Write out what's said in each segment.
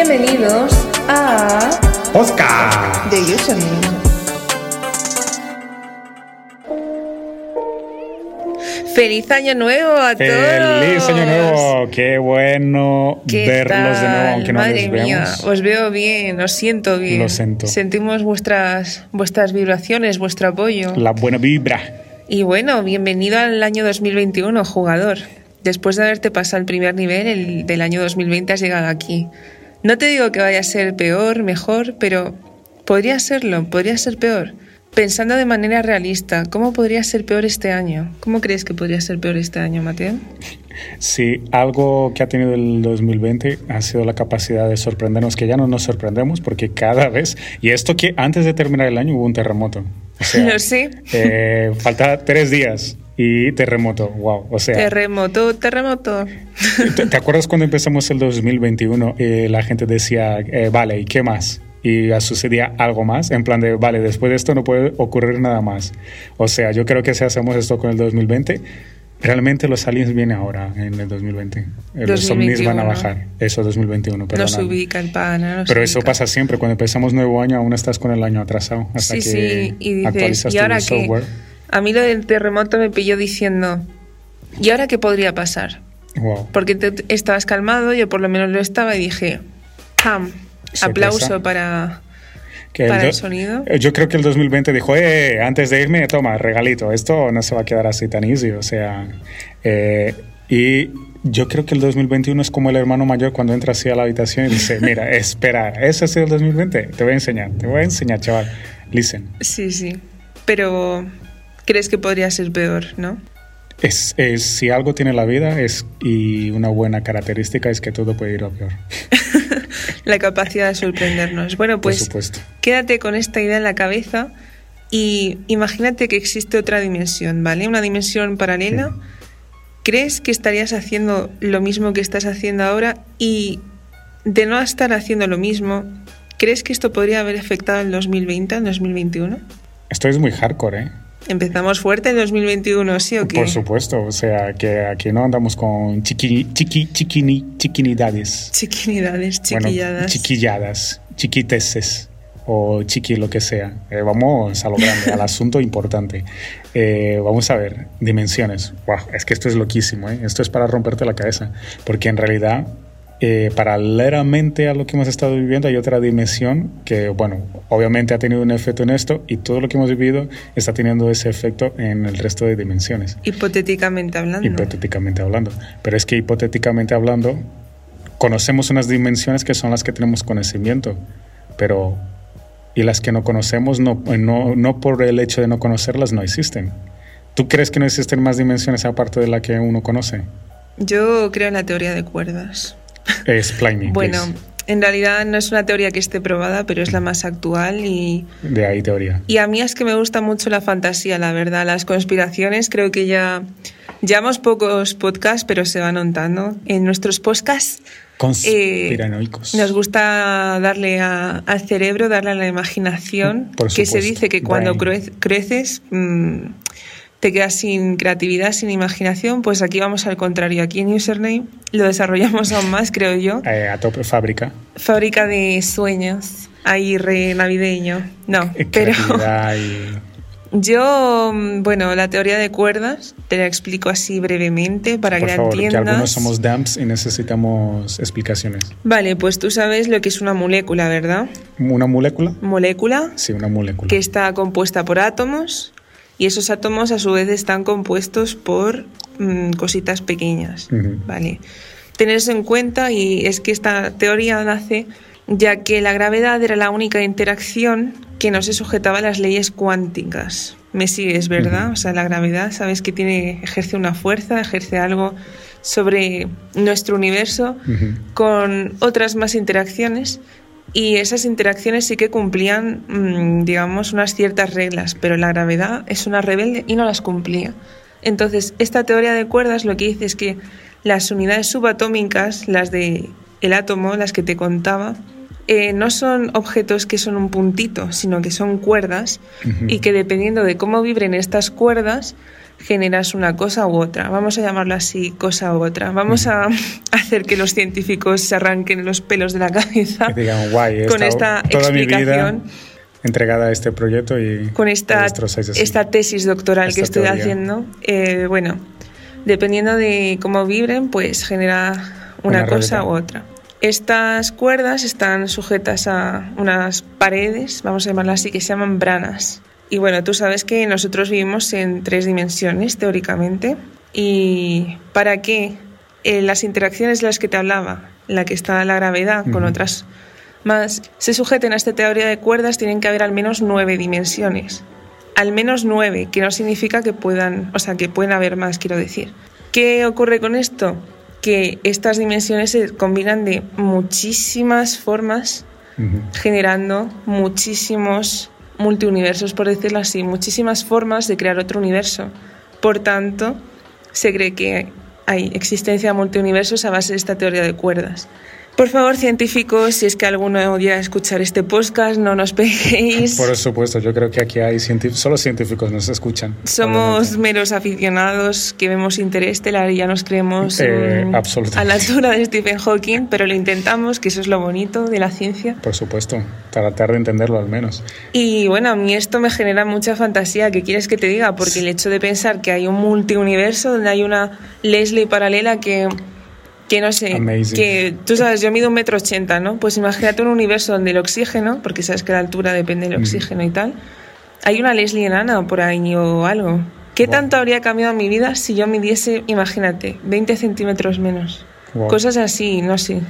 Bienvenidos a Oscar. The Username. ¡Feliz Año Nuevo a todos! ¡Feliz Año Nuevo! ¡Qué bueno ¿Qué verlos tal? de nuevo, aunque no Madre nos mía, veamos! os veo bien, os siento bien. Lo siento. Sentimos vuestras, vuestras vibraciones, vuestro apoyo. La buena vibra. Y bueno, bienvenido al año 2021, jugador. Después de haberte pasado el primer nivel el del año 2020 has llegado aquí. No te digo que vaya a ser peor, mejor, pero podría serlo, podría ser peor. Pensando de manera realista, ¿cómo podría ser peor este año? ¿Cómo crees que podría ser peor este año, Mateo? Sí, algo que ha tenido el 2020 ha sido la capacidad de sorprendernos, que ya no nos sorprendemos porque cada vez, y esto que antes de terminar el año hubo un terremoto. O sea, sé. eh, falta tres días y terremoto, wow. O sea, Terremoto, terremoto. ¿te, te acuerdas cuando empezamos el 2021 y la gente decía, eh, vale, ¿y qué más? Y sucedía algo más, en plan de, vale, después de esto no puede ocurrir nada más. O sea, yo creo que si hacemos esto con el 2020, realmente los aliens vienen ahora, en el 2020. Eh, Los ovnis van a 2021. bajar. Eso, 2021, No perdón. se ubica el pana. Pero eso ubica. pasa siempre, cuando empezamos nuevo año aún estás con el año atrasado hasta Sí, que sí, y actualizas ¿y tu ahora qué? software. A mí lo del terremoto me pilló diciendo, ¿y ahora qué podría pasar? Wow. Porque te- estabas calmado, yo por lo menos lo estaba y dije, ¡pam! Aplauso para... Que Para el do- sonido. eh, Yo creo que el 2020 dijo, eh, antes de irme, toma, regalito, esto no se va a quedar así tan easy, o sea, eh, y yo creo que el 2021 es como el hermano mayor cuando entra así a la habitación y dice, mira, espera, ese ha sido el 2020, te voy a enseñar, te voy a enseñar, chaval, listen. Sí, sí. Pero crees que podría ser peor, ¿no? Es, es- si algo tiene la vida es, y una buena característica es que todo puede ir a peor, La capacidad de sorprendernos. Bueno, pues quédate con esta idea en la cabeza y imagínate que existe otra dimensión, ¿vale? Una dimensión paralela. ¿Crees que estarías haciendo lo mismo que estás haciendo ahora? Y de no estar haciendo lo mismo, ¿crees que esto podría haber afectado el 2020, el 2021? Esto es muy hardcore, ¿eh? Empezamos fuerte el 2021, ¿sí o qué? Por supuesto, o sea, que aquí no andamos con chiqui, chiqui, chiquini, chiquinidades. Chiquinidades, Bueno, chiquilladas. chiquilladas, chiquiteses o chiqui lo que sea. Eh, vamos a lo grande, al asunto importante. Eh, vamos a ver, dimensiones. Guau, es que esto es loquísimo, ¿eh? Esto es para romperte la cabeza. Porque en realidad, eh, paralelamente a lo que hemos estado viviendo, hay otra dimensión que, bueno, obviamente ha tenido un efecto en esto y todo lo que hemos vivido está teniendo ese efecto en el resto de dimensiones Hipotéticamente hablando. hipotéticamente hablando. Pero es que hipotéticamente hablando, conocemos unas dimensiones que son las que tenemos conocimiento, pero y las que no conocemos, no, no, no por el hecho de no conocerlas, no existen. ¿Tú crees que no existen más dimensiones aparte de la que uno conoce? Yo creo en la teoría de cuerdas. Explain me, Bueno, en realidad no es una teoría que esté probada, pero es la más actual y, De ahí teoría. y a mí es que me gusta mucho la fantasía, la verdad. Las conspiraciones creo que ya llevamos pocos podcasts, pero se van notando. En nuestros podcasts Conspiranoicos. nos gusta darle a- al cerebro, darle a la imaginación, Por que se dice que cuando brain. creces mm, te quedas sin creatividad, sin imaginación, pues aquí vamos al contrario. Aquí en Username lo desarrollamos aún más, creo yo. Eh, a tope fábrica. Fábrica de sueños, ahí re navideño. No, Eh, pero y- yo, mm, bueno, la teoría de cuerdas te la explico así brevemente para Por que la favor, que entiendas. algunos somos damps y necesitamos explicaciones. Vale, pues tú sabes lo que es una molécula, ¿verdad? ¿Una molécula? Molécula Sí, una molécula. que está compuesta por átomos y esos átomos a su vez están compuestos por mm, cositas pequeñas. Vale. Tener eso en cuenta y es que esta teoría nace ya que la gravedad era la única interacción que no se sujetaba a las leyes cuánticas. Me sigues, ¿verdad? O sea, la gravedad, sabes que tiene ejerce una fuerza, ejerce algo sobre nuestro universo con otras más interacciones y esas interacciones sí que cumplían, mm, digamos, unas ciertas reglas, pero la gravedad es una rebelde y no las cumplía. Entonces, esta teoría de cuerdas lo que dice es que las unidades subatómicas, las de el átomo, las que te contaba, eh, no son objetos que son un puntito, sino que son cuerdas y que dependiendo de cómo vibren estas cuerdas, generas una cosa u otra. Vamos a llamarlo así, cosa u otra. Vamos a hacer que los científicos se arranquen los pelos de la cabeza digan, guay, con esta toda explicación. Mi vida entregada a este proyecto y con esta, esta tesis doctoral que estoy haciendo. Eh, bueno, dependiendo de cómo vibren, pues genera una, cosa u otra. Estas cuerdas están sujetas a unas paredes, vamos a llamarlas así, que se llaman branas. Y bueno, tú sabes que nosotros vivimos en tres dimensiones, teóricamente. ¿Y para qué? Eh, las interacciones de las que te hablaba, la que está la gravedad con otras más, se sujeten a esta teoría de cuerdas, tienen que haber al menos nueve dimensiones. Al menos nueve, que no significa que puedan, o sea, que pueden haber más, quiero decir. ¿Qué ocurre con esto? Que estas dimensiones se combinan de muchísimas formas, generando muchísimos multiuniversos, por decirlo así, muchísimas formas de crear otro universo. Por tanto, se cree que hay existencia de multiuniversos a base de esta teoría de cuerdas. Por favor, científicos, si es que alguno odia escuchar este podcast, no nos peguéis. Por supuesto, yo creo que aquí hay solo científicos nos escuchan. Somos meros aficionados que vemos Interestelar y ya nos creemos eh, a la altura de Stephen Hawking, pero lo intentamos, que eso es lo bonito de la ciencia. Por supuesto, tratar de entenderlo al menos. Y bueno, a mí esto me genera mucha fantasía. ¿Qué quieres que te diga? Porque el hecho de pensar que hay un multiuniverso donde hay una Leslie paralela que que no sé, que tú sabes, yo mido un metro ochenta, ¿no? Pues imagínate un universo donde el oxígeno, porque sabes que la altura depende del oxígeno y tal, hay una Leslie enana por ahí o algo. ¿Qué tanto habría cambiado mi vida si yo midiese, imagínate, 20 centímetros menos? Cosas así, no sé.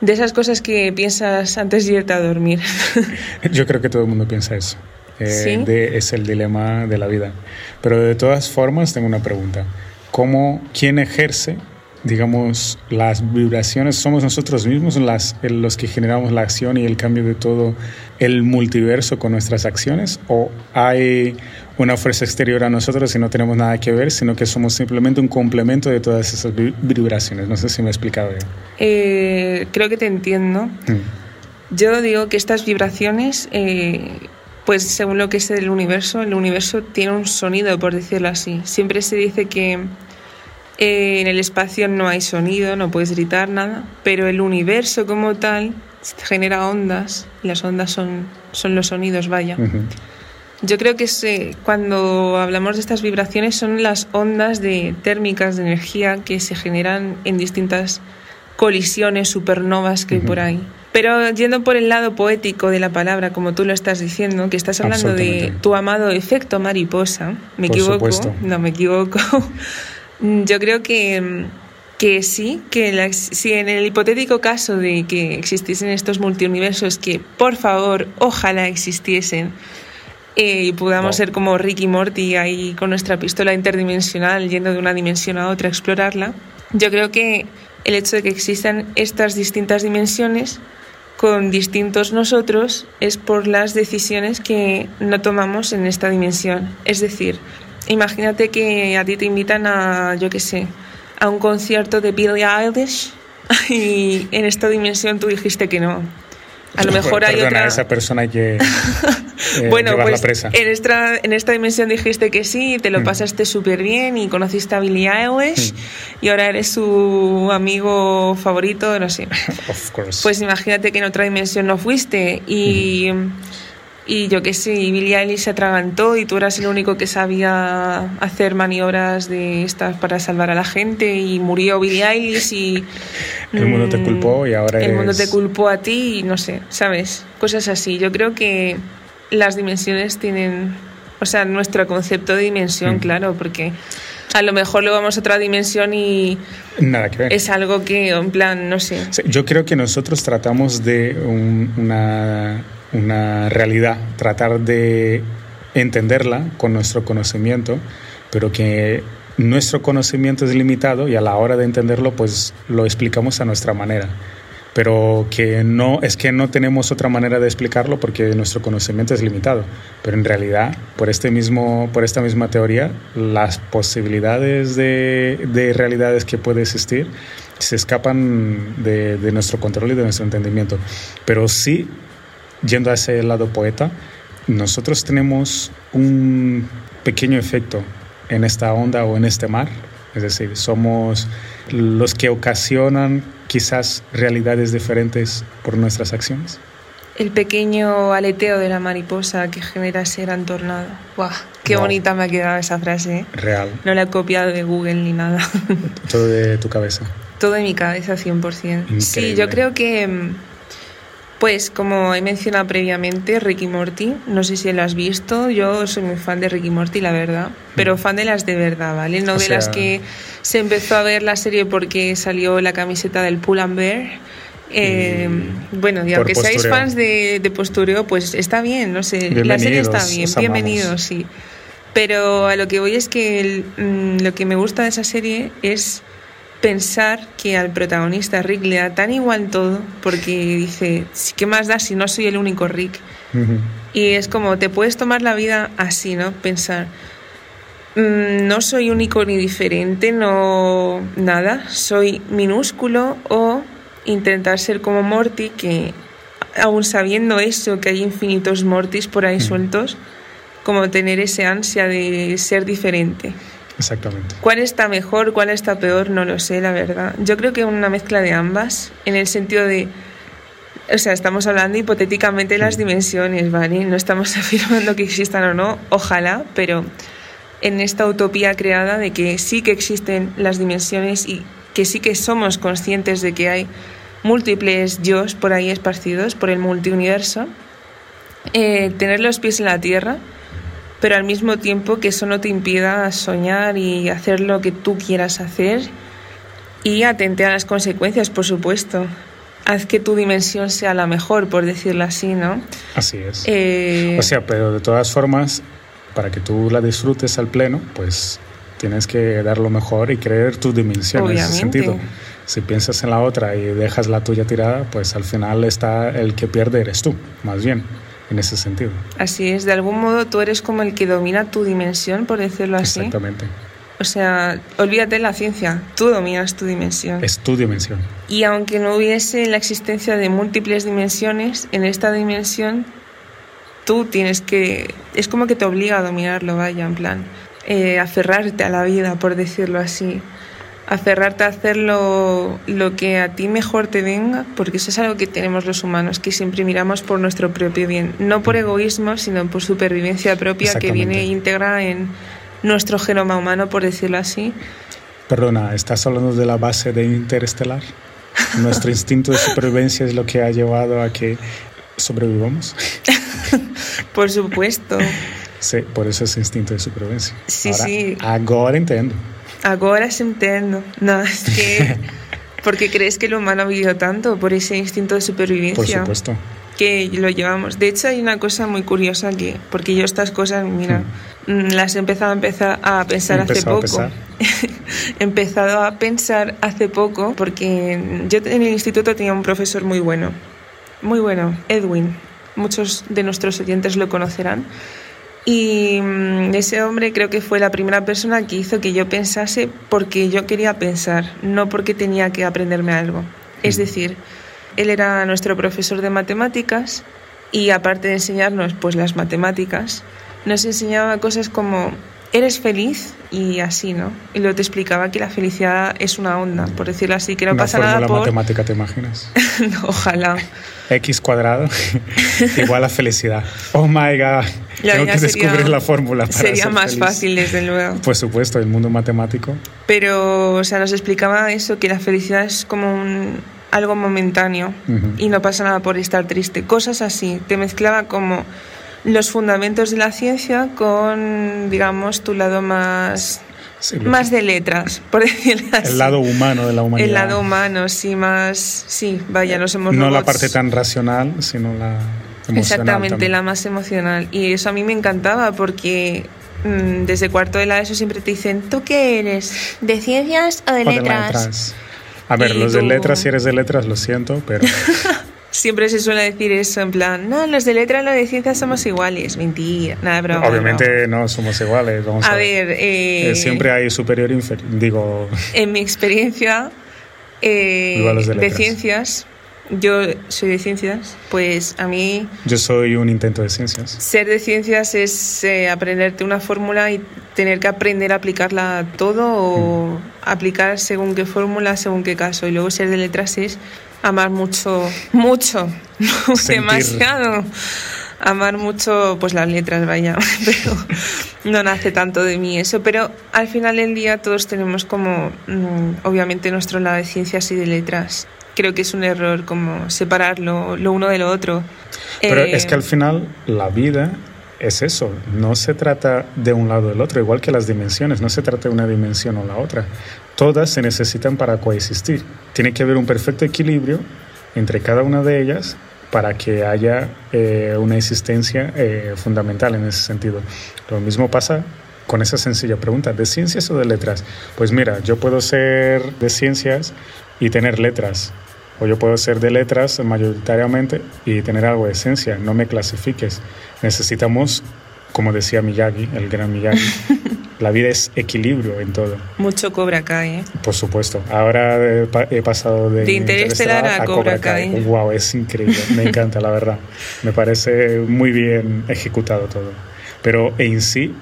De esas cosas que piensas antes de irte a dormir. yo creo que todo el mundo piensa eso. Eh, es el dilema de la vida. Pero de todas formas, tengo una pregunta. ¿Cómo, quién ejerce digamos, las vibraciones somos nosotros mismos las, los que generamos la acción y el cambio de todo el multiverso con nuestras acciones? ¿O hay una fuerza exterior a nosotros y no tenemos nada que ver, sino que somos simplemente un complemento de todas esas vibraciones? No sé si me he explicado bien. Eh, creo que te entiendo. Mm. Yo digo que estas vibraciones... Eh, pues según lo que es el universo, el universo tiene un sonido, por decirlo así. Siempre se dice que en el espacio no hay sonido, no puedes gritar nada, pero el universo como tal genera ondas y las ondas son, son los sonidos, vaya. Yo creo que cuando hablamos de estas vibraciones son las ondas de, térmicas de energía que se generan en distintas colisiones, supernovas que hay por ahí. Pero yendo por el lado poético de la palabra, como tú lo estás diciendo, que estás hablando de tu amado efecto mariposa, me equivoco, no me equivoco. Mm, yo creo que, que sí, que si en el hipotético caso de que existiesen estos multiuniversos, que por favor, ojalá existiesen, eh, y podamos ser como Ricky Morty ahí con nuestra pistola interdimensional yendo de una dimensión a otra a explorarla, yo creo que el hecho de que existan estas distintas dimensiones con distintos nosotros es por las decisiones que no tomamos en esta dimensión. Es decir, imagínate que a ti te invitan a, yo qué sé, a un concierto de Billie Eilish y en esta dimensión tú dijiste que no. A lo mejor hay otra. esa persona que. Eh, bueno, pues presa. En, esta, en esta dimensión dijiste que sí, te lo mm. pasaste súper bien y conociste a Billie Eilish mm. y ahora eres su amigo favorito, no sé. Of course. Pues imagínate que en otra dimensión no fuiste y. Mm. Y yo qué sé, Billie Eilish se atragantó y tú eras el único que sabía hacer maniobras de estas para salvar a la gente y murió Billie Eilish y... el mundo te culpó y ahora El mundo te culpó a ti y no sé, ¿sabes? Cosas así. Yo creo que las dimensiones tienen... O sea, nuestro concepto de dimensión, mm. claro, porque a lo mejor luego vamos a otra dimensión y Nada que ver. es algo que, en plan, no sé. Yo creo que nosotros tratamos de una una realidad, tratar de entenderla con nuestro conocimiento, pero que nuestro conocimiento es limitado y a la hora de entenderlo pues lo explicamos a nuestra manera. pero que no es que no tenemos otra manera de explicarlo porque nuestro conocimiento es limitado. Pero en realidad, por este mismo, por esta misma teoría, las posibilidades de, de realidades que puede existir se escapan de, de, nuestro control y de nuestro entendimiento. Pero sí, yendo a ese lado poeta, nosotros tenemos un pequeño efecto en esta onda o en este mar, es decir, somos los que ocasionan quizás realidades diferentes por nuestras acciones. El pequeño aleteo de la mariposa que genera ese gran tornado. ¡Guau! ¡Qué wow. bonita me ha quedado esa frase! ¿eh? Real. No la he copiado de Google ni nada. Todo de tu cabeza. Todo de mi cabeza, 100%. Increíble. Sí, yo creo que mm, pues como he mencionado previamente, Ricky Morty, no sé si lo has visto, yo soy muy fan de Ricky Morty, la verdad, pero fan de las de verdad, ¿vale? No o de sea... las que se empezó a ver la serie porque salió la camiseta del Pull and Bear. Eh, bueno, y aunque seáis fans de, de, postureo, pues está bien, no sé, la serie está bien, bienvenido, sí. Pero a lo que voy es que el, mm, lo que me gusta de esa serie es pensar que al protagonista Rick le da tan igual todo, porque dice, ¿qué más da si no soy el único Rick? Uh -huh. Y es como, te puedes tomar la vida así, ¿no? Pensar, mmm, no soy único ni diferente, no nada, soy minúsculo o intentar ser como Morty, que aún sabiendo eso, que hay infinitos Mortys por ahí uh -huh. sueltos, como tener ese ansia de ser diferente. Exactamente. ¿Cuál está mejor, cuál está peor? No lo sé, la verdad. Yo creo que una mezcla de ambas, en el sentido de. O sea, estamos hablando hipotéticamente de las dimensiones, ¿vale? No estamos afirmando que existan o no, ojalá, pero en esta utopía creada de que sí que existen las dimensiones y que sí que somos conscientes de que hay múltiples yo por ahí esparcidos por el multiuniverso, eh, tener los pies en la tierra pero al mismo tiempo que eso no te impida soñar y hacer lo que tú quieras hacer y atente a las consecuencias, por supuesto. Haz que tu dimensión sea la mejor, por decirlo así, ¿no? Así es. Eh... O sea, pero de todas formas, para que tú la disfrutes al pleno, pues tienes que dar lo mejor y creer tu dimensión Obviamente. en ese sentido. Si piensas en la otra y dejas la tuya tirada, pues al final está el que pierde eres tú, más bien en ese sentido. Así es, de algún modo tú eres como el que domina tu dimensión, por decirlo así. Exactamente. O sea, olvídate de la ciencia, tú dominas tu dimensión. Es tu dimensión. Y aunque no hubiese la existencia de múltiples dimensiones, en esta dimensión tú tienes que... Es como que te obliga a dominarlo, vaya, en plan, eh, aferrarte a la vida, por decirlo así aferrarte a hacer lo, lo, que a ti mejor te venga, porque eso es algo que tenemos los humanos, que siempre miramos por nuestro propio bien, no por egoísmo, sino por supervivencia propia que viene íntegra en nuestro genoma humano, por decirlo así. Perdona, ¿estás hablando de la base de Interestelar? ¿Nuestro instinto de supervivencia es lo que ha llevado a que sobrevivamos? por supuesto. Sí, por eso es instinto de supervivencia. Sí, ahora, sí. Ahora entiendo. Ahora se entiendo. No, es que. porque crees que el humano ha vivido tanto por ese instinto de supervivencia. Por supuesto. Que lo llevamos. De hecho, hay una cosa muy curiosa que. Porque yo estas cosas, mira, hmm. las he empezado a, empezar a pensar hace poco. he empezado a pensar hace poco porque yo en el instituto tenía un profesor muy bueno. Muy bueno, Edwin. Muchos de nuestros oyentes lo conocerán. Y mm, ese hombre creo que fue la primera persona que hizo que yo pensase porque yo quería pensar, no porque tenía que aprenderme algo. Es decir, él era nuestro profesor de matemáticas y aparte de enseñarnos pues las matemáticas, nos enseñaba cosas como eres feliz y así, ¿no? Y luego te explicaba que la felicidad es una onda, por decirlo así, que no una pasa nada por... matemática, ¿te imaginas? no, ojalá. X cuadrado igual a felicidad. Oh my God. La Tengo que sería, descubrir la fórmula para Sería ser más feliz. fácil, desde luego. Por supuesto, el mundo matemático. Pero, o sea, nos explicaba eso, que la felicidad es como un, algo momentáneo uh -huh. y no pasa nada por estar triste. Cosas así. Te mezclaba como los fundamentos de la ciencia con, digamos, tu lado más sí, más de letras, por decirlo así. El lado humano de la humanidad. El lado humano, sí, más, sí, vaya, no somos No robots. la parte tan racional, sino la emocional Exactamente, también. la más emocional. Y eso a mí me encantaba porque mmm, desde cuarto de la ESO siempre te dicen, ¿tú qué eres? ¿De ciencias o de o letras? De letras. A ver, Y los de tú- letras, si eres de letras, lo siento, pero Siempre se suele decir eso, en plan, no, los de letras y los de ciencias somos iguales. Mentira, nada, broma. obviamente no somos iguales. Vamos a, A ver, eh, Eh, siempre hay superior e inferior. Digo, En mi experiencia eh, de de, ciencias, yo soy de ciencias, pues a mí yo soy un intento de ciencias. ser de ciencias es eh, aprenderte una fórmula y tener que aprender a aplicarla a todo o Mm. aplicar según qué fórmula, según qué caso. Y luego ser de letras es amar mucho, mucho, Sentir. demasiado. Amar mucho, pues las letras, vaya, pero no nace tanto de mí eso. Pero al final del día todos tenemos como, mm, obviamente, nuestro lado de ciencias y de letras. Creo que es un error como separarlo lo uno de lo otro. Pero Eh, es que al final la vida es eso. No se trata de un lado o del otro, igual que las dimensiones. No se trata de una dimensión o la otra. Todas se necesitan para coexistir. Tiene que haber un perfecto equilibrio entre cada una de ellas para que haya eh, una existencia eh, fundamental en ese sentido. Lo mismo pasa con esa sencilla pregunta, ¿de ciencias o de letras? Pues mira, yo puedo ser de ciencias y tener letras, o yo puedo ser de letras mayoritariamente y tener algo de ciencia, no me clasifiques. Necesitamos, como decía Miyagi, el gran Miyagi, la vida es equilibrio en todo, Mucho Cobra Kai, ¿eh? por supuesto. Ahora he, pa- he pasado de, De Interestelar a Cobra Kai. Wow, es increíble, me encanta la verdad. Me parece muy bien ejecutado todo. Pero en sí,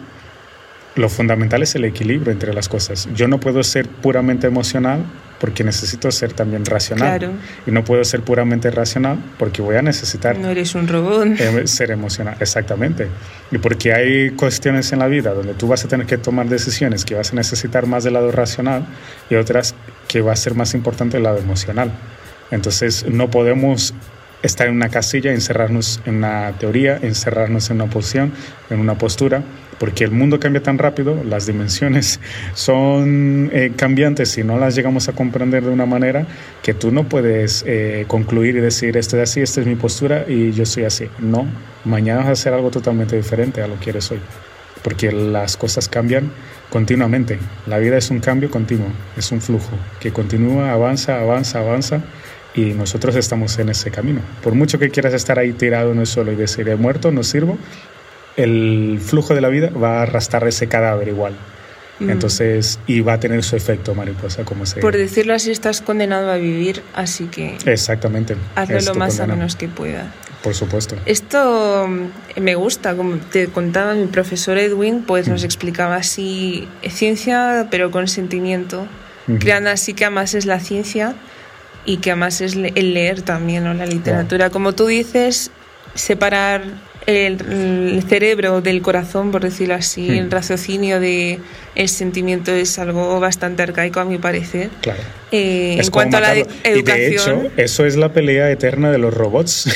lo fundamental es el equilibrio entre las cosas. Yo no puedo ser puramente emocional porque necesito ser también racional. Claro. Y no puedo ser puramente racional porque voy a necesitar No eres un robot. eh, ser emocional. Exactamente. Y porque hay cuestiones en la vida donde tú vas a tener que tomar decisiones que vas a necesitar más del lado racional y otras que va a ser más importante el lado emocional. Entonces no podemos estar en una casilla, encerrarnos en una teoría, encerrarnos en una posición, en una postura, porque el mundo cambia tan rápido, las dimensiones son eh, cambiantes y no las llegamos a comprender de una manera que tú no puedes eh, concluir y decir esto es así, esta es mi postura y yo soy así. No, mañana vas a hacer algo totalmente diferente a lo que eres hoy, porque las cosas cambian continuamente. La vida es un cambio continuo, es un flujo que continúa, avanza, avanza, avanza y nosotros estamos en ese camino. Por mucho que quieras estar ahí tirado en el suelo y decir he muerto, no sirvo, el flujo de la vida va a arrastrar ese cadáver igual. Mm. Entonces, y va a tener su efecto mariposa, como se Por decirlo así, estás condenado a vivir, así que Exactamente. hazlo es lo más a menos que puedas. Por supuesto. Esto mm, me gusta, como te contaba mi profesor Edwin, pues nos explicaba así ciencia, pero con sentimiento, creando así que además es la ciencia y que además es el leer también, ¿no? la literatura. Como tú dices, separar el, el cerebro del corazón, por decirlo así, Mm. el raciocinio de el sentimiento es algo bastante arcaico a mi parecer. Claro. Eh, en cuanto a la de- matarlo. Y de educación, hecho, eso es la pelea eterna de los robots.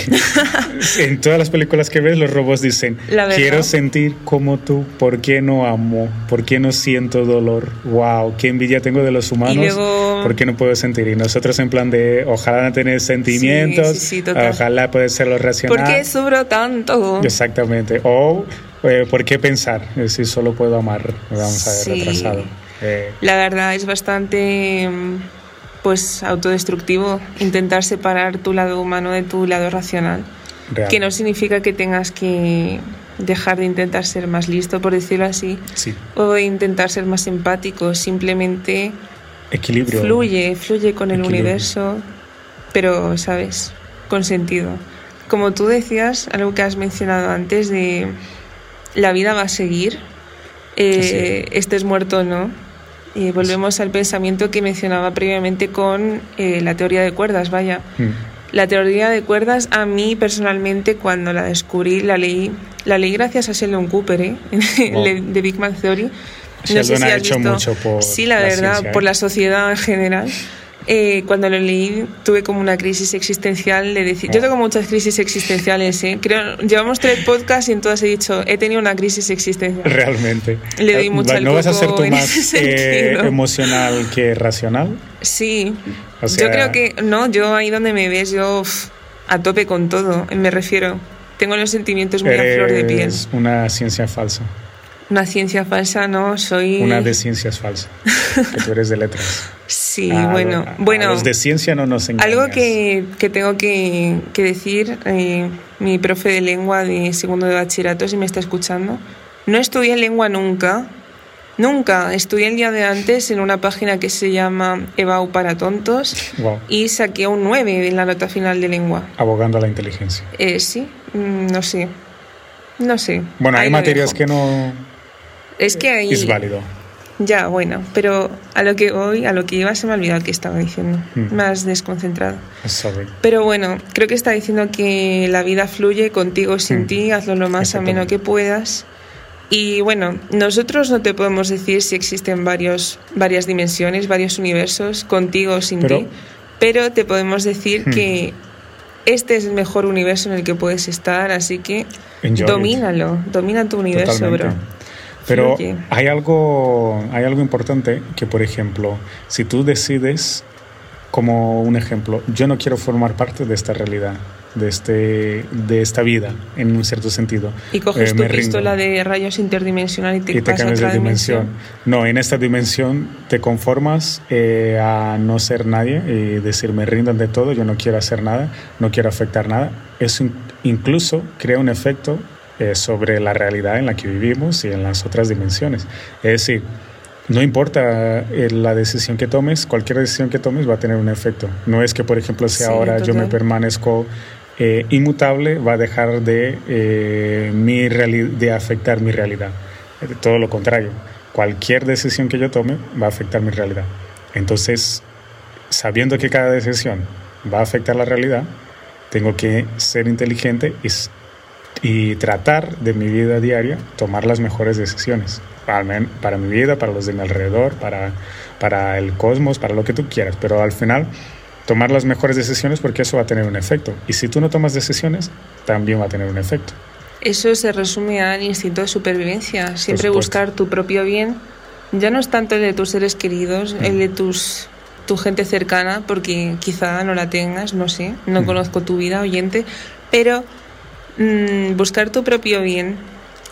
en todas las películas que ves, los robots dicen, quiero sentir como tú, ¿por qué no amo? ¿Por qué no siento dolor? ¡Wow! ¡Qué envidia tengo de los humanos! luego- ¿Por qué no puedo sentir? Y nosotros en plan de, ojalá no tener sentimientos, sí, sí, total. ojalá puede ser lo racional. ¿por qué sufro tanto? Exactamente. O, eh, ¿por qué pensar? Decir, solo puedo amar. Vamos a ver, Sí. retrasado. Eh, La verdad es bastante mm, pues autodestructivo intentar separar tu lado humano de tu lado racional, real. que no significa que tengas que dejar de intentar ser más listo, por decirlo así, Sí. o de intentar ser más empático, simplemente Equilibrio. fluye, fluye con el Equilibrio. universo, pero, ¿sabes? Con sentido. Como tú decías, algo que has mencionado antes de la vida va a seguir, eh, estés muerto o no. Y volvemos al pensamiento que mencionaba previamente con eh, la teoría de cuerdas, vaya. Mm. La teoría de cuerdas, a mí personalmente, cuando la descubrí, la leí, la leí gracias a Sheldon Cooper, ¿eh? Wow. de Big Bang Theory. Sheldon ha hecho mucho por Sí, la, la verdad, ciencia, por ¿eh? la sociedad en general. Eh, cuando lo leí tuve como una crisis existencial de decir, yo tengo muchas crisis existenciales, ¿eh? Creo, llevamos tres podcasts y en todas he dicho, he tenido una crisis existencial. Realmente. Le doy mucho va- al ¿No vas a ser tú más eh, emocional que racional? Sí, O sea- yo creo que, no, yo ahí donde me ves, yo uf, a tope con todo, me refiero. Tengo los sentimientos muy a flor de piel. Eres una ciencia falsa. Una ciencia falsa, no, soy... Una de ciencias falsa, que tú eres de letras. Sí, bueno, bueno. los de ciencia no nos engañas. Algo que, que tengo que, que decir, eh, mi profe de lengua de segundo de bachillerato, si me está escuchando, no estudié lengua nunca, nunca. Estudié el día de antes en una página que se llama EBAU para tontos Wow. y saqué un 9 en la nota final de lengua. Abogando a la inteligencia. Eh, sí, mm, no sé. No sé. Bueno, hay Ahí materias dejo. que no Es que ahí... es válido. Ya, bueno, pero a lo que hoy, a lo que iba, se me ha olvidado que estaba diciendo. Mm. Más desconcentrado. Sorry. Pero bueno, creo que está diciendo que la vida fluye contigo sin Mm. ti, hazlo lo más ameno que puedas. Y bueno, nosotros no te podemos decir si existen varios, varias dimensiones, varios universos, contigo o sin Pero- ti, pero te podemos decir Mm. que este es el mejor universo en el que puedes estar, así que Enjoy it. domínalo, domina tu universo, Totalmente. bro. Pero Fluye. hay algo, hay algo importante que, por ejemplo, si tú decides, como un ejemplo, yo no quiero formar parte de esta realidad, de, este, de esta vida, en un cierto sentido. Y coges Eh, tu pistola de rayos interdimensional y te, y te cambias de dimensión. No, en esta dimensión te conformas eh, a no ser nadie y decir me rindo ante todo, yo no quiero hacer nada, no quiero afectar nada. Eso in- incluso crea un efecto eh, sobre la realidad en la que vivimos y en las otras dimensiones. Es decir, no importa eh, la decisión que tomes, cualquier decisión que tomes va a tener un efecto. No es que, por ejemplo, si Sí, ahora yo me permanezco eh, inmutable, va a dejar de, mi de afectar mi realidad. Todo lo contrario, cualquier decisión que yo tome va a afectar mi realidad. Entonces, sabiendo que cada decisión va a afectar la realidad, tengo que ser inteligente y, y tratar de mi vida diaria tomar las mejores decisiones. Para, mi vida, para los de mi alrededor, para, para el cosmos, para lo que tú quieras. Pero al final, tomar las mejores decisiones porque eso va a tener un efecto. Y si tú no tomas decisiones, también va a tener un efecto. Eso se resume al instinto de supervivencia, siempre buscar tu propio bien. Ya no es tanto el de tus seres queridos, Mm. el de tus tu gente cercana, porque quizá no la tengas, no sé, no Mm. conozco tu vida, oyente, pero mm, buscar tu propio bien.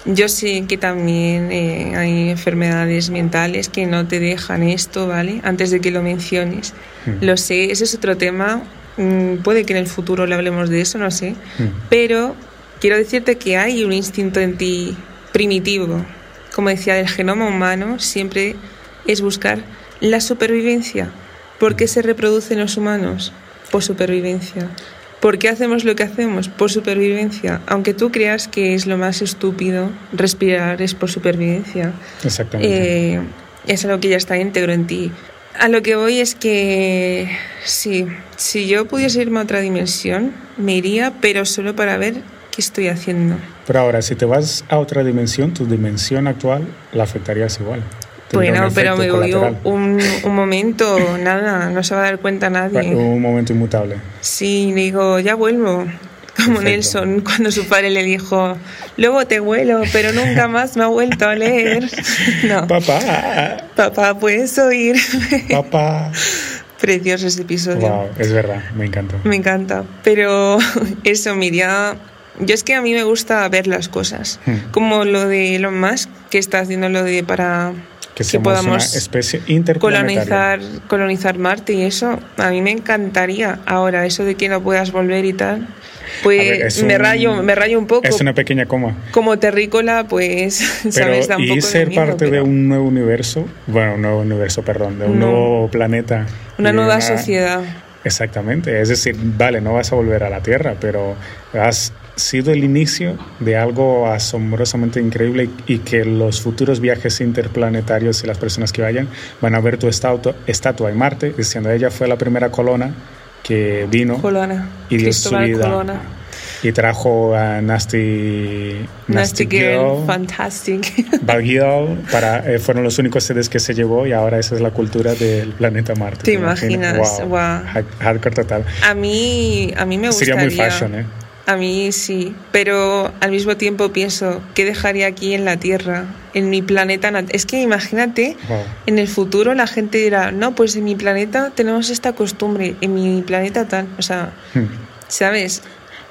Yo sé que también eh, hay enfermedades mentales que no te dejan esto, ¿vale? Antes de que lo menciones. Mm. Lo sé, ese es otro tema. mm, puede que en el futuro le hablemos de eso, no sé. Mm. Pero quiero decirte que hay un instinto en ti primitivo. Como decía, del genoma humano siempre es buscar la supervivencia. ¿Por qué se reproducen los humanos? Por supervivencia. ¿Por qué hacemos lo que hacemos? Por supervivencia. Aunque tú creas que es lo más estúpido, respirar es por supervivencia. Exactamente. Eh, es algo que ya está íntegro en ti. A lo que voy es que sí, si yo pudiese irme a otra dimensión, me iría, pero solo para ver qué estoy haciendo. Pero ahora, si te vas a otra dimensión, tu dimensión actual la afectarías igual. Bueno, pero me voy un, un momento, nada, no se va a dar cuenta nadie. Un momento inmutable. Sí, le digo, ya vuelvo. Como Perfecto. Nelson, cuando su padre le dijo, luego te vuelo, pero nunca más me ha vuelto a leer. No, Papá, papá, puedes oír. papá. Precioso ese episodio. Wow, es verdad, me encantó. Me encanta. Pero eso, mira, yo es que a mí me gusta ver las cosas. Hmm. Como lo de Elon Musk, que está haciendo lo de para Que seamos una especie colonizar, colonizar Marte y eso. A mí me encantaría. Ahora, eso de que no puedas volver y tal, pues ver, me, un- rayo, me rayo un poco. Es una pequeña coma. Como terrícola, pues, Pero, ¿sabes? Da un poco y ser miedo, parte de un nuevo universo, bueno, un nuevo universo, perdón, de un No. nuevo planeta. Una nueva sociedad. Exactamente, es decir, vale, no vas a volver a la Tierra, pero has sido el inicio de algo asombrosamente increíble y, que los futuros viajes interplanetarios y las personas que vayan van a ver tu estatua, estatua en Marte, diciendo ella fue la primera colona que vino Colona. y dio su Cristóbal vida Colonna. y trajo a Nasty, Nasty Girl, fantastic. Bad Girl, para, eh, fueron los únicos sedes que se llevó y ahora esa es la cultura del planeta Marte. ¿Te imaginas? Wow. Ha- Hardcore total. A mí, a mí me gustaría. Sería muy fashion, ¿eh? A mí sí, pero al mismo tiempo pienso, ¿qué dejaría aquí en la Tierra, en mi planeta? Es que imagínate, Wow. en el futuro la gente dirá, no, pues en mi planeta tenemos esta costumbre, en mi planeta tal, o sea, Hmm. ¿sabes?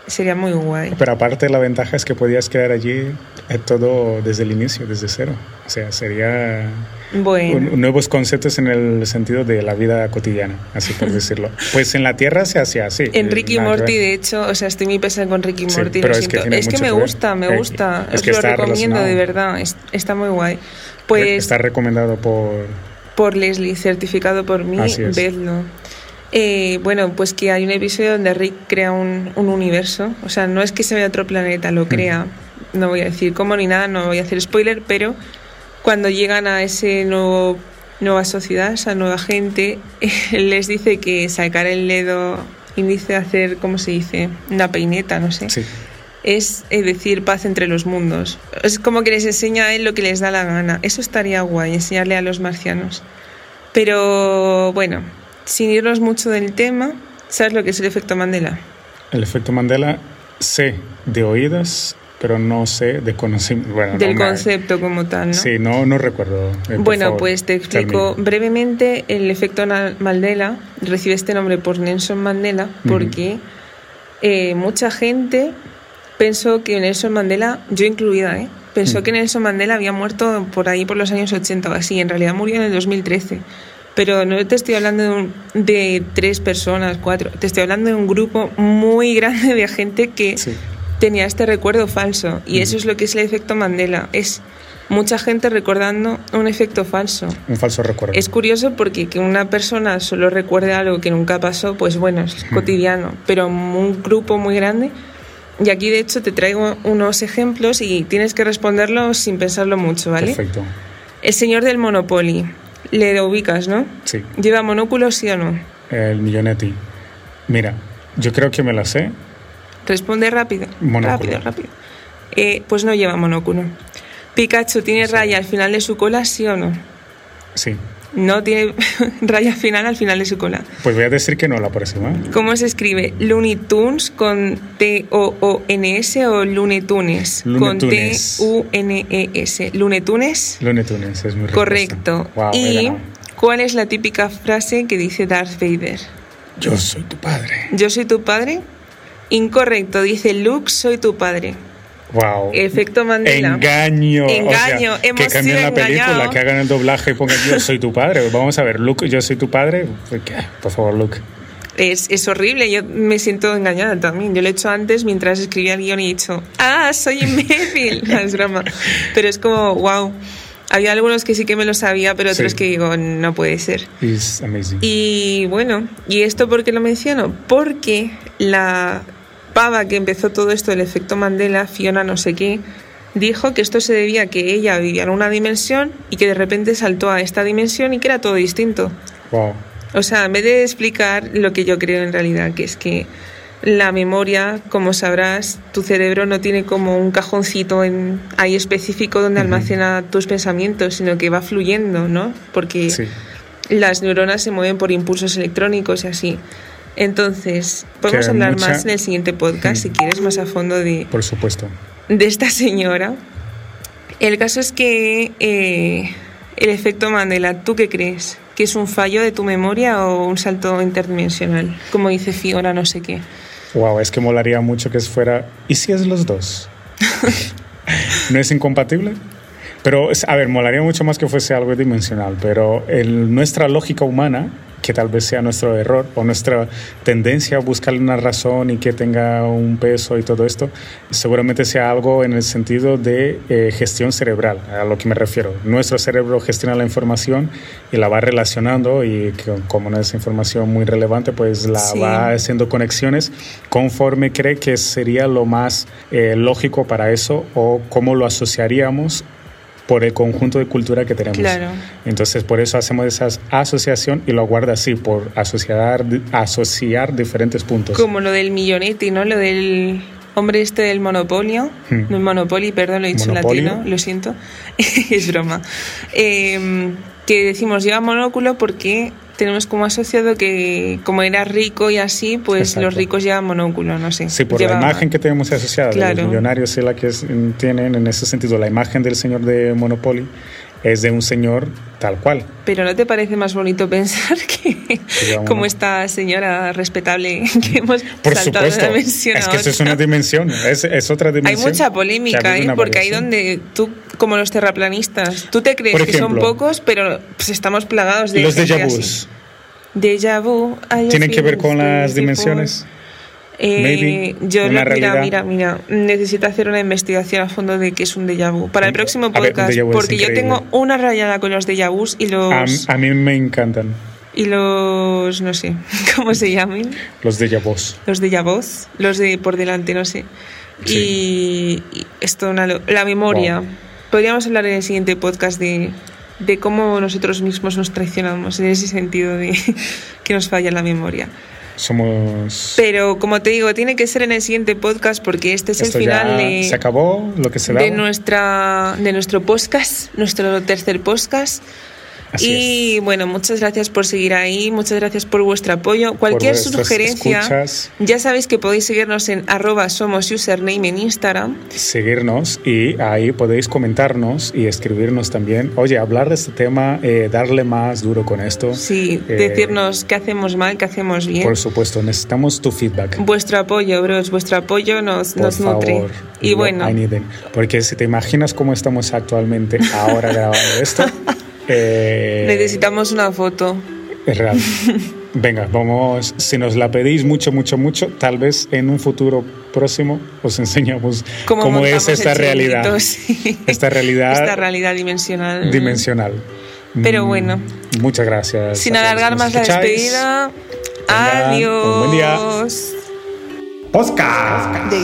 Sería muy guay. Pero aparte la ventaja es que podías crear allí eh, todo desde el inicio, desde cero. O sea, sería Bueno, un- nuevos conceptos en el sentido de la vida cotidiana, así por decirlo. Pues en la Tierra se hacía así. en eh, Ricky que Morty, de hecho, o sea, estoy muy pesada con Ricky Sí, Morty, pero es que siento. tiene Es que me que gusta, me Eh, gusta. es Os que lo recomiendo, de verdad. es- está muy guay. Pues Está recomendado por... por Leslie, certificado por mí, Así es. vedlo. Eh, bueno, pues que hay un episodio donde Rick crea un, un universo. O sea, no es que se vea otro planeta, lo crea. No voy a decir cómo ni nada, no voy a hacer spoiler, pero cuando llegan a ese nuevo nueva sociedad, esa nueva gente, les dice que sacar el dedo índice, hacer, ¿cómo se dice? Una peineta, no sé Sí, es eh, decir paz entre los mundos. Es como que les enseña a él lo que les da la gana. Eso estaría guay, enseñarle a los marcianos. Pero bueno, sin irnos mucho del tema, ¿sabes lo que es el efecto Mandela? el efecto Mandela sé de oídas, pero no sé de conocimiento. Bueno, Del no me- concepto como tal, ¿no? Sí, no, no recuerdo. Eh, Bueno, favor, pues te explico me. brevemente. El efecto Mandela recibe este nombre por Nelson Mandela porque eh, mucha gente pensó que Nelson Mandela, yo incluida, ¿eh? pensó Mm. que Nelson Mandela había muerto por ahí por los años 80 o así. En realidad murió en el 2013. Pero no te estoy hablando de, un- de tres personas, cuatro. Te estoy hablando de un grupo muy grande de gente que Sí. tenía este recuerdo falso. Y Mm. eso es lo que es el efecto Mandela. Es mucha gente recordando un efecto falso. Un falso recuerdo. Es curioso porque que una persona solo recuerde algo que nunca pasó, pues bueno, es cotidiano, pero un grupo muy grande. Y aquí de hecho te traigo unos ejemplos y tienes que responderlos sin pensarlo mucho, ¿vale? Perfecto. El señor del Monopoly, le ubicas, ¿no? Sí. ¿Lleva monóculo sí o no? El millonetti. Mira, yo creo que me la sé. Responde rápido. Monóculo. Rápido, rápido. Eh, pues no lleva monóculo. Pikachu tiene Sí. raya al final de su cola, sí o no? Sí. No tiene raya final al final de su cola. Pues voy a decir que no la próxima. ¿Cómo se escribe? ¿Looney Tunes con T-O-O-N-S o Looney Tunes? Looney Con Tunes. T-U-N-E-S. ¿Looney Tunes? Looney Tunes es respuesta. Correcto. Wow, ¿Y cuál es la típica frase que dice Darth Vader? Yo soy tu padre. ¿Yo soy tu padre? Incorrecto, dice Luke, soy tu padre. Wow. Efecto Mandela. Engaño. Engaño, O sea, hemos que cambien sido la película, engañados. que hagan el doblaje y pongan yo soy tu padre. Vamos a ver, Luke, yo soy tu padre. Pues. Por favor, Luke. Es, es horrible, yo me siento engañada también. Yo lo he hecho antes mientras escribía el guion y he dicho, ah, soy imbécil. No, es broma. Pero es como, wow. Había algunos que sí que me lo sabía, pero otros Sí. que digo, no puede ser. It's amazing. Y bueno, ¿y esto por qué lo menciono? Porque la pava que empezó todo esto, el efecto Mandela, Fiona no sé qué, dijo que esto se debía a que ella vivía en una dimensión y que de repente saltó a esta dimensión y que era todo distinto. Wow. O sea, en vez de explicar lo que yo creo en realidad, que es que la memoria, como sabrás, tu cerebro no tiene como un cajoncito en, ahí específico donde almacena tus pensamientos, sino que va fluyendo, ¿no? Porque Sí. las neuronas se mueven por impulsos electrónicos y así. Entonces, podemos Que hablar mucha- más en el siguiente podcast, si quieres, más a fondo de, Por supuesto. de esta señora. El caso es que eh, el efecto Mandela, ¿tú qué crees? ¿Que es un fallo de tu memoria o un salto interdimensional? Como dice Fiona, no sé qué. Wow, es que molaría mucho que fuera. ¿Y si es los dos? ¿No es incompatible? Pero, a ver, molaría mucho más que fuese algo dimensional, pero en nuestra lógica humana, que tal vez sea nuestro error o nuestra tendencia a buscarle una razón y que tenga un peso y todo esto, seguramente sea algo en el sentido de eh, gestión cerebral, a lo que me refiero. Nuestro cerebro gestiona la información y la va relacionando y como no es información muy relevante, pues la Sí. va haciendo conexiones conforme cree que sería lo más eh, lógico para eso o cómo lo asociaríamos por el conjunto de cultura que tenemos. Claro. Entonces, por eso hacemos esa asociación y lo guarda así, por asociar, asociar diferentes puntos. Como lo del millonetti, ¿no? Lo del hombre este del monopolio. Hmm. Monopoly, perdón, lo he dicho en Monopolio. latino, lo siento. es broma. Eh, que decimos lleva monóculo porque tenemos como asociado que como era rico y así, pues Exacto. los ricos llevan monóculo, no sé. Sí, por Lleva- la imagen que tenemos asociada de Claro. los millonarios y la que es- tienen en ese sentido la imagen del señor de Monopoly es de un señor tal cual. Pero ¿no te parece más bonito pensar que como esta señora respetable que hemos Por saltado supuesto. de una dimensión Es que eso es una dimensión, es, es otra dimensión. Hay mucha polémica, ¿eh? porque hay donde tú, como los terraplanistas, tú te crees que son pocos, pero pues estamos plagados de... Los déjà vus. Déjà vu. ¿Tienen que ver con las dimensiones? Eh, yo mira, mira, mira, necesito hacer una investigación a fondo de qué es un déjà vu. Para el próximo podcast, porque yo tengo una rayada con los déjà vus y los... A, mí me encantan. Y los, no sé, ¿cómo se llaman? Los déjà vus. Los déjà vus, los de por delante, no sé. Y, esto, una, la memoria. Podríamos hablar en el siguiente podcast de, de cómo nosotros mismos nos traicionamos en ese sentido de que nos falla la memoria. Somos. Pero como te digo, tiene que ser en el siguiente podcast porque este es el final de. Se acabó lo que se De, nuestra, de nuestro podcast, nuestro tercer podcast y bueno, muchas gracias por seguir ahí, muchas gracias por vuestro apoyo. Cualquier sugerencia, ya sabéis que podéis seguirnos en arroba somos username en Instagram. Seguirnos y ahí podéis comentarnos y escribirnos también. Oye, hablar de este tema, eh, darle más duro con esto. Sí, eh, decirnos qué hacemos mal, qué hacemos bien. Por supuesto, necesitamos tu feedback. Vuestro apoyo, bros, vuestro apoyo nos, nos nutre. Y bueno. Porque si te imaginas cómo estamos actualmente ahora grabando esto. Eh, Necesitamos una foto. Es real. Venga, vamos, si nos la pedís mucho, mucho, mucho, tal vez en un futuro próximo os enseñamos cómo, es esta realidad. Esta realidad. Esta realidad dimensional. Dimensional. Pero mm, bueno. Muchas gracias. Sin alargar más la despedida. adiós. buen día. Oscar. De